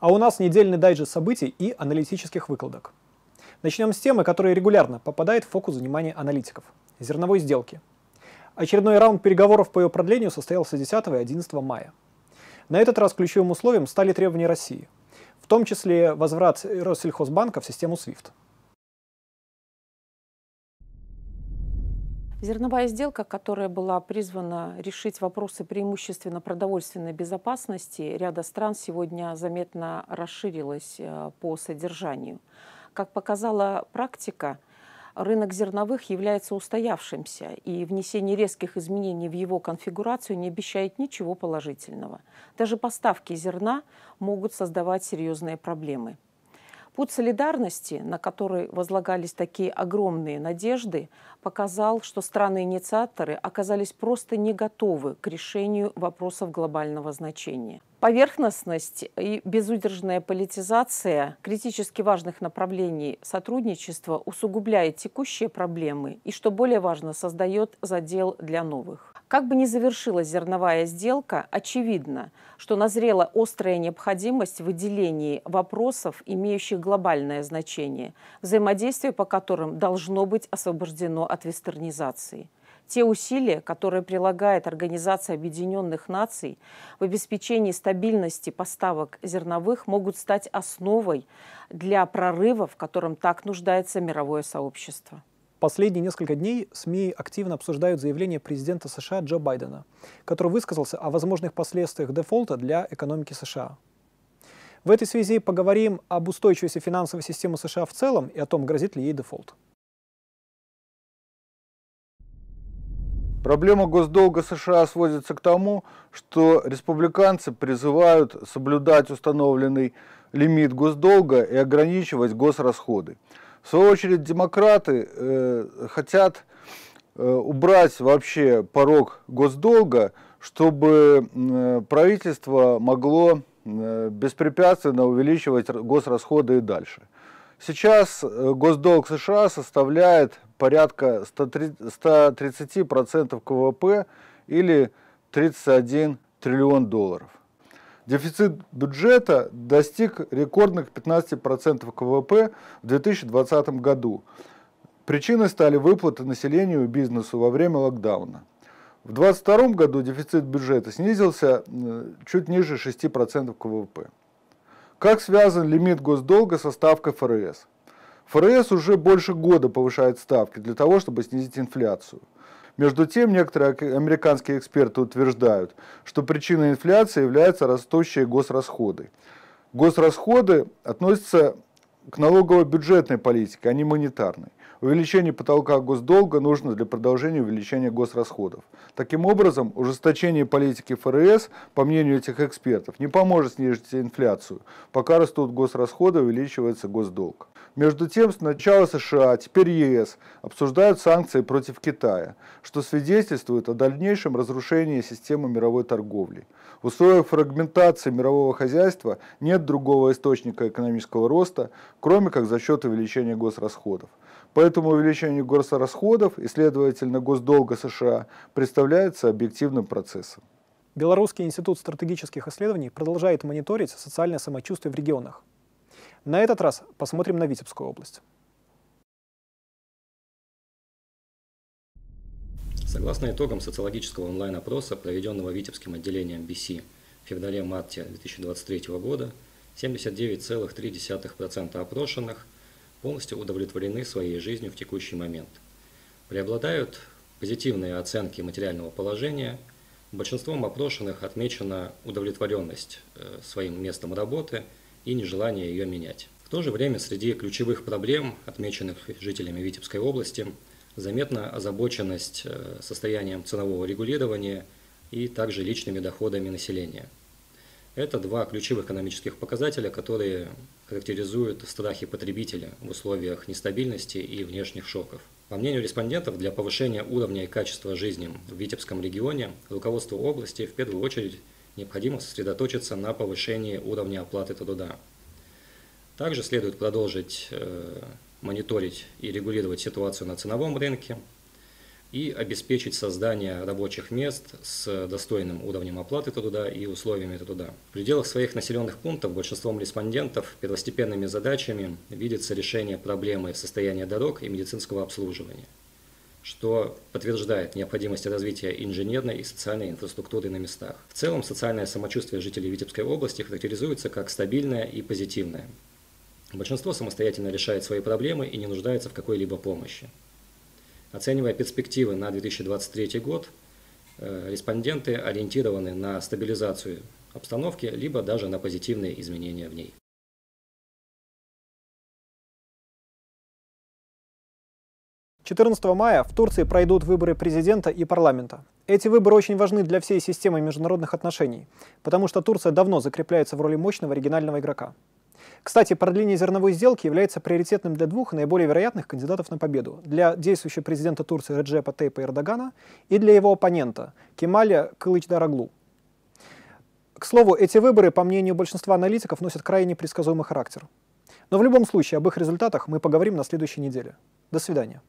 А у нас недельный дайджест событий и аналитических выкладок. Начнем с темы, которая регулярно попадает в фокус внимания аналитиков – зерновой сделки. Очередной раунд переговоров по ее продлению состоялся 10 и 11 мая. На этот раз ключевым условием стали требования России, в том числе возврат Россельхозбанка в систему SWIFT. Зерновая сделка, которая была призвана решить вопросы преимущественно продовольственной безопасности ряда стран, сегодня заметно расширилась э, по содержанию. Как показала практика, рынок зерновых является устоявшимся, и внесение резких изменений в его конфигурацию не обещает ничего положительного. Даже поставки зерна могут создавать серьезные проблемы. Путь солидарности, на который возлагались такие огромные надежды, показал, что страны-инициаторы оказались просто не готовы к решению вопросов глобального значения. Поверхностность и безудержная политизация критически важных направлений сотрудничества усугубляет текущие проблемы и, что более важно, создает задел для новых. Как бы ни завершилась зерновая сделка, очевидно, что назрела острая необходимость в выделении вопросов, имеющих глобальное значение, взаимодействие по которым должно быть освобождено от вестернизации. Те усилия, которые прилагает Организация Объединенных Наций в обеспечении стабильности поставок зерновых, могут стать основой для прорыва, в котором так нуждается мировое сообщество. Последние несколько дней СМИ активно обсуждают заявление президента США Джо Байдена, который высказался о возможных последствиях дефолта для экономики США. В этой связи поговорим об устойчивости финансовой системы США в целом и о том, грозит ли ей дефолт. Проблема госдолга США сводится к тому, что республиканцы призывают соблюдать установленный лимит госдолга и ограничивать госрасходы. В свою очередь демократы э, хотят э, убрать вообще порог госдолга, чтобы э, правительство могло э, беспрепятственно увеличивать госрасходы и дальше. Сейчас э, госдолг США составляет порядка 130% КВП или 31 триллион долларов. Дефицит бюджета достиг рекордных 15% КВП в 2020 году. Причиной стали выплаты населению и бизнесу во время локдауна. В 2022 году дефицит бюджета снизился чуть ниже 6% КВП. Как связан лимит госдолга со ставкой ФРС? ФРС уже больше года повышает ставки для того, чтобы снизить инфляцию – между тем, некоторые американские эксперты утверждают, что причиной инфляции являются растущие госрасходы. Госрасходы относятся к налогово-бюджетной политике, а не монетарной. Увеличение потолка госдолга нужно для продолжения увеличения госрасходов. Таким образом, ужесточение политики ФРС, по мнению этих экспертов, не поможет снизить инфляцию, пока растут госрасходы, увеличивается госдолг. Между тем, сначала США, теперь ЕС обсуждают санкции против Китая, что свидетельствует о дальнейшем разрушении системы мировой торговли. В условиях фрагментации мирового хозяйства нет другого источника экономического роста, кроме как за счет увеличения госрасходов. Поэтому увеличение госрасходов и, следовательно, госдолга США представляется объективным процессом. Белорусский институт стратегических исследований продолжает мониторить социальное самочувствие в регионах. На этот раз посмотрим на Витебскую область. Согласно итогам социологического онлайн-опроса, проведенного Витебским отделением BC в феврале-марте 2023 года, 79,3% опрошенных полностью удовлетворены своей жизнью в текущий момент. Преобладают позитивные оценки материального положения. Большинством опрошенных отмечена удовлетворенность э, своим местом работы – и нежелание ее менять. В то же время среди ключевых проблем, отмеченных жителями Витебской области, заметна озабоченность э, состоянием ценового регулирования и также личными доходами населения. Это два ключевых экономических показателя, которые характеризуют страхи потребителя в условиях нестабильности и внешних шоков. По мнению респондентов, для повышения уровня и качества жизни в Витебском регионе руководству области в первую очередь необходимо сосредоточиться на повышении уровня оплаты труда. Также следует продолжить э, мониторить и регулировать ситуацию на ценовом рынке. И обеспечить создание рабочих мест с достойным уровнем оплаты труда и условиями труда. В пределах своих населенных пунктов большинством респондентов первостепенными задачами видится решение проблемы состояния дорог и медицинского обслуживания что подтверждает необходимость развития инженерной и социальной инфраструктуры на местах. В целом, социальное самочувствие жителей Витебской области характеризуется как стабильное и позитивное. Большинство самостоятельно решает свои проблемы и не нуждается в какой-либо помощи. Оценивая перспективы на 2023 год, э, респонденты ориентированы на стабилизацию обстановки, либо даже на позитивные изменения в ней. 14 мая в Турции пройдут выборы президента и парламента. Эти выборы очень важны для всей системы международных отношений, потому что Турция давно закрепляется в роли мощного регионального игрока. Кстати, продление зерновой сделки является приоритетным для двух наиболее вероятных кандидатов на победу – для действующего президента Турции Реджепа Тейпа Эрдогана и для его оппонента Кемаля Кылычдараглу. К слову, эти выборы, по мнению большинства аналитиков, носят крайне предсказуемый характер. Но в любом случае об их результатах мы поговорим на следующей неделе. До свидания.